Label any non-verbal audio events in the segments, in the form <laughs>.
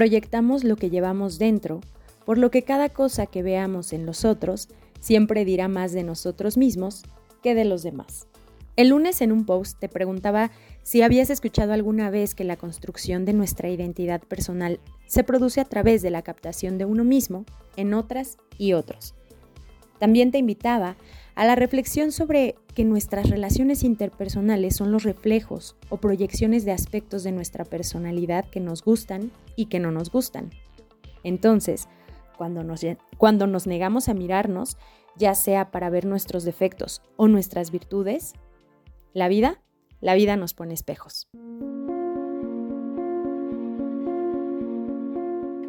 Proyectamos lo que llevamos dentro, por lo que cada cosa que veamos en los otros siempre dirá más de nosotros mismos que de los demás. El lunes en un post te preguntaba si habías escuchado alguna vez que la construcción de nuestra identidad personal se produce a través de la captación de uno mismo en otras y otros. También te invitaba a la reflexión sobre que nuestras relaciones interpersonales son los reflejos o proyecciones de aspectos de nuestra personalidad que nos gustan y que no nos gustan. Entonces, cuando nos, cuando nos negamos a mirarnos, ya sea para ver nuestros defectos o nuestras virtudes, la vida, la vida nos pone espejos.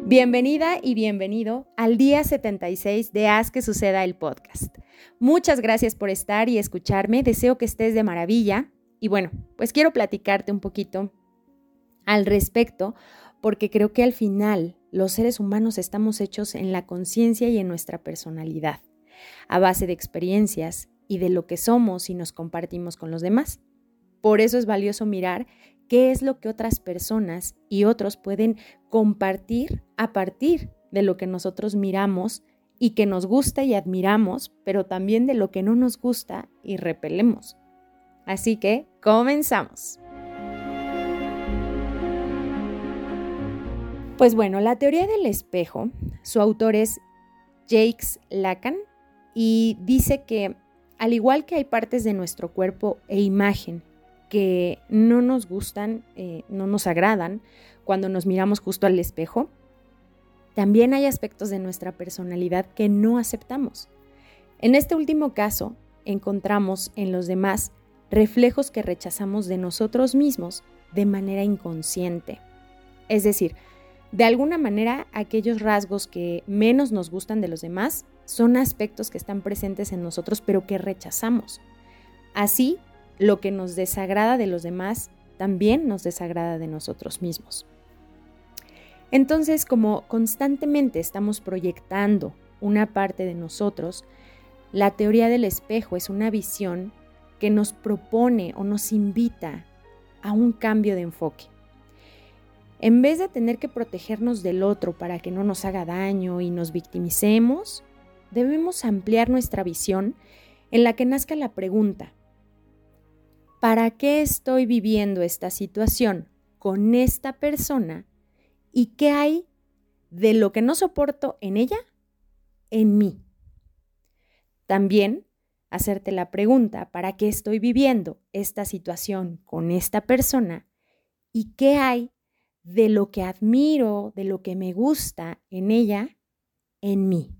Bienvenida y bienvenido al día 76 de Haz que suceda el podcast. Muchas gracias por estar y escucharme. Deseo que estés de maravilla. Y bueno, pues quiero platicarte un poquito al respecto porque creo que al final los seres humanos estamos hechos en la conciencia y en nuestra personalidad, a base de experiencias, y de lo que somos y nos compartimos con los demás. Por eso es valioso mirar qué es lo que otras personas y otros pueden compartir a partir de lo que nosotros miramos y que nos gusta y admiramos, pero también de lo que no nos gusta y repelemos. Así que, comenzamos. Pues bueno, la teoría del espejo, su autor es Jakes Lacan y dice que al igual que hay partes de nuestro cuerpo e imagen que no nos gustan, eh, no nos agradan cuando nos miramos justo al espejo, también hay aspectos de nuestra personalidad que no aceptamos. En este último caso, encontramos en los demás reflejos que rechazamos de nosotros mismos de manera inconsciente. Es decir, de alguna manera aquellos rasgos que menos nos gustan de los demás son aspectos que están presentes en nosotros pero que rechazamos. Así, lo que nos desagrada de los demás también nos desagrada de nosotros mismos. Entonces, como constantemente estamos proyectando una parte de nosotros, la teoría del espejo es una visión que nos propone o nos invita a un cambio de enfoque. En vez de tener que protegernos del otro para que no nos haga daño y nos victimicemos, debemos ampliar nuestra visión en la que nazca la pregunta, ¿para qué estoy viviendo esta situación con esta persona y qué hay de lo que no soporto en ella, en mí? También hacerte la pregunta, ¿para qué estoy viviendo esta situación con esta persona y qué hay de lo que admiro, de lo que me gusta en ella, en mí?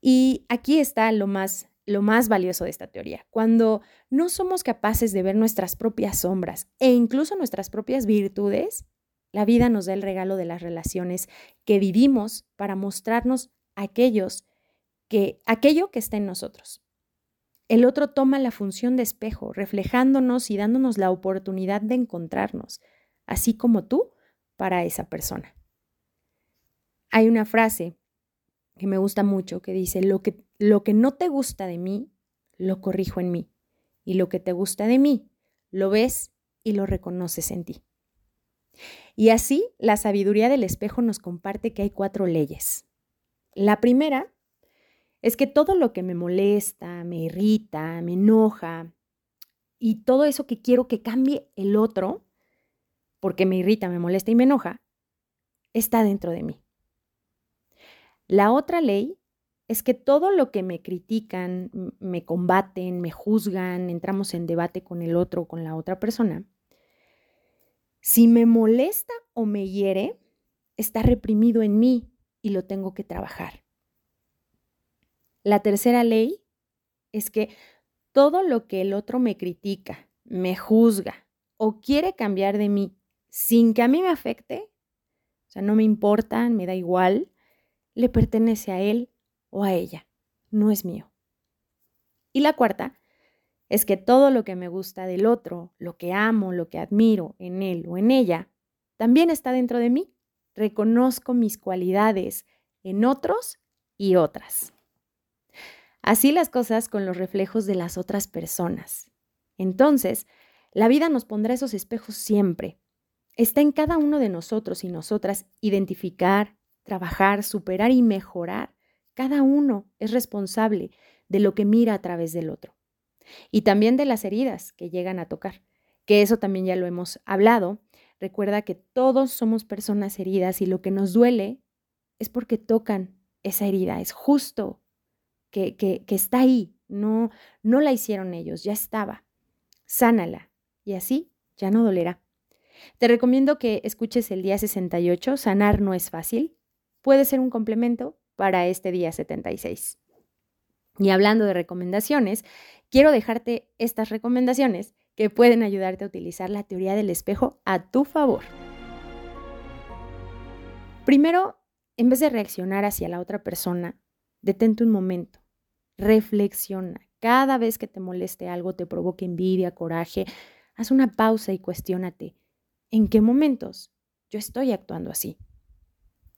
Y aquí está lo más, lo más valioso de esta teoría. Cuando no somos capaces de ver nuestras propias sombras e incluso nuestras propias virtudes, la vida nos da el regalo de las relaciones que vivimos para mostrarnos aquellos que, aquello que está en nosotros. El otro toma la función de espejo, reflejándonos y dándonos la oportunidad de encontrarnos, así como tú, para esa persona. Hay una frase que me gusta mucho, que dice, lo que, lo que no te gusta de mí, lo corrijo en mí. Y lo que te gusta de mí, lo ves y lo reconoces en ti. Y así, la sabiduría del espejo nos comparte que hay cuatro leyes. La primera es que todo lo que me molesta, me irrita, me enoja y todo eso que quiero que cambie el otro, porque me irrita, me molesta y me enoja, está dentro de mí. La otra ley es que todo lo que me critican, me combaten, me juzgan, entramos en debate con el otro o con la otra persona, si me molesta o me hiere, está reprimido en mí y lo tengo que trabajar. La tercera ley es que todo lo que el otro me critica, me juzga o quiere cambiar de mí sin que a mí me afecte, o sea, no me importa, me da igual, le pertenece a él o a ella, no es mío. Y la cuarta es que todo lo que me gusta del otro, lo que amo, lo que admiro en él o en ella, también está dentro de mí. Reconozco mis cualidades en otros y otras. Así las cosas con los reflejos de las otras personas. Entonces, la vida nos pondrá esos espejos siempre. Está en cada uno de nosotros y nosotras identificar, trabajar, superar y mejorar. Cada uno es responsable de lo que mira a través del otro. Y también de las heridas que llegan a tocar, que eso también ya lo hemos hablado. Recuerda que todos somos personas heridas y lo que nos duele es porque tocan esa herida. Es justo que, que, está ahí. No, no la hicieron ellos, ya estaba. Sánala y así ya no dolerá. Te recomiendo que escuches el día 68, Sanar no es fácil. Puede ser un complemento para este día 76. Y hablando de recomendaciones, quiero dejarte estas recomendaciones que pueden ayudarte a utilizar la teoría del espejo a tu favor. Primero, en vez de reaccionar hacia la otra persona, detente un momento, reflexiona. Cada vez que te moleste algo, te provoque envidia, coraje, haz una pausa y cuestiónate, ¿en qué momentos yo estoy actuando así?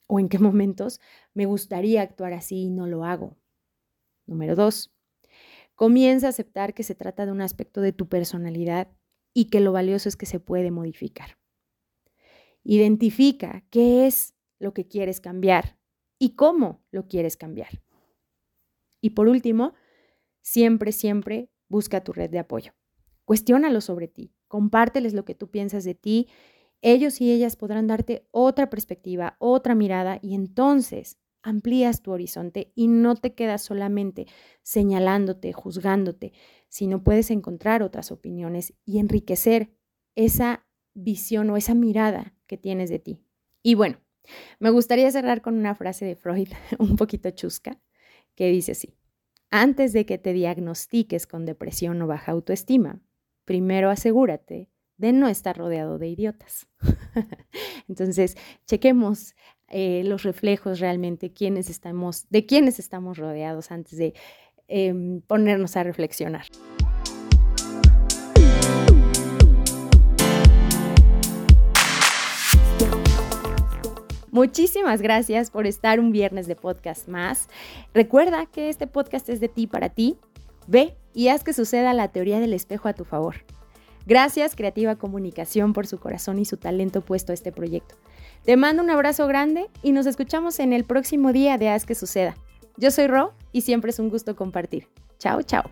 ¿O en qué momentos me gustaría actuar así y no lo hago? Número dos, comienza a aceptar que se trata de un aspecto de tu personalidad y que lo valioso es que se puede modificar. Identifica qué es lo que quieres cambiar y cómo lo quieres cambiar. Y por último, siempre, siempre busca tu red de apoyo. Cuestiónalo sobre ti, compárteles lo que tú piensas de ti. Ellos y ellas podrán darte otra perspectiva, otra mirada y entonces amplías tu horizonte y no te quedas solamente señalándote, juzgándote, sino puedes encontrar otras opiniones y enriquecer esa visión o esa mirada que tienes de ti. Y bueno, me gustaría cerrar con una frase de Freud <laughs> un poquito chusca que dice así, antes de que te diagnostiques con depresión o baja autoestima, primero asegúrate de no estar rodeado de idiotas. <laughs> Entonces, chequemos eh, los reflejos realmente, de quiénes estamos rodeados antes de em, ponernos a reflexionar. Muchísimas gracias por estar un viernes de podcast más. Recuerda que este podcast es de ti para ti. Ve y haz que suceda la teoría del espejo a tu favor. Gracias Creativa Comunicación por su corazón y su talento puesto a este proyecto. Te mando un abrazo grande y nos escuchamos en el próximo día de Haz que suceda. Yo soy Ro y siempre es un gusto compartir. Chao, chao.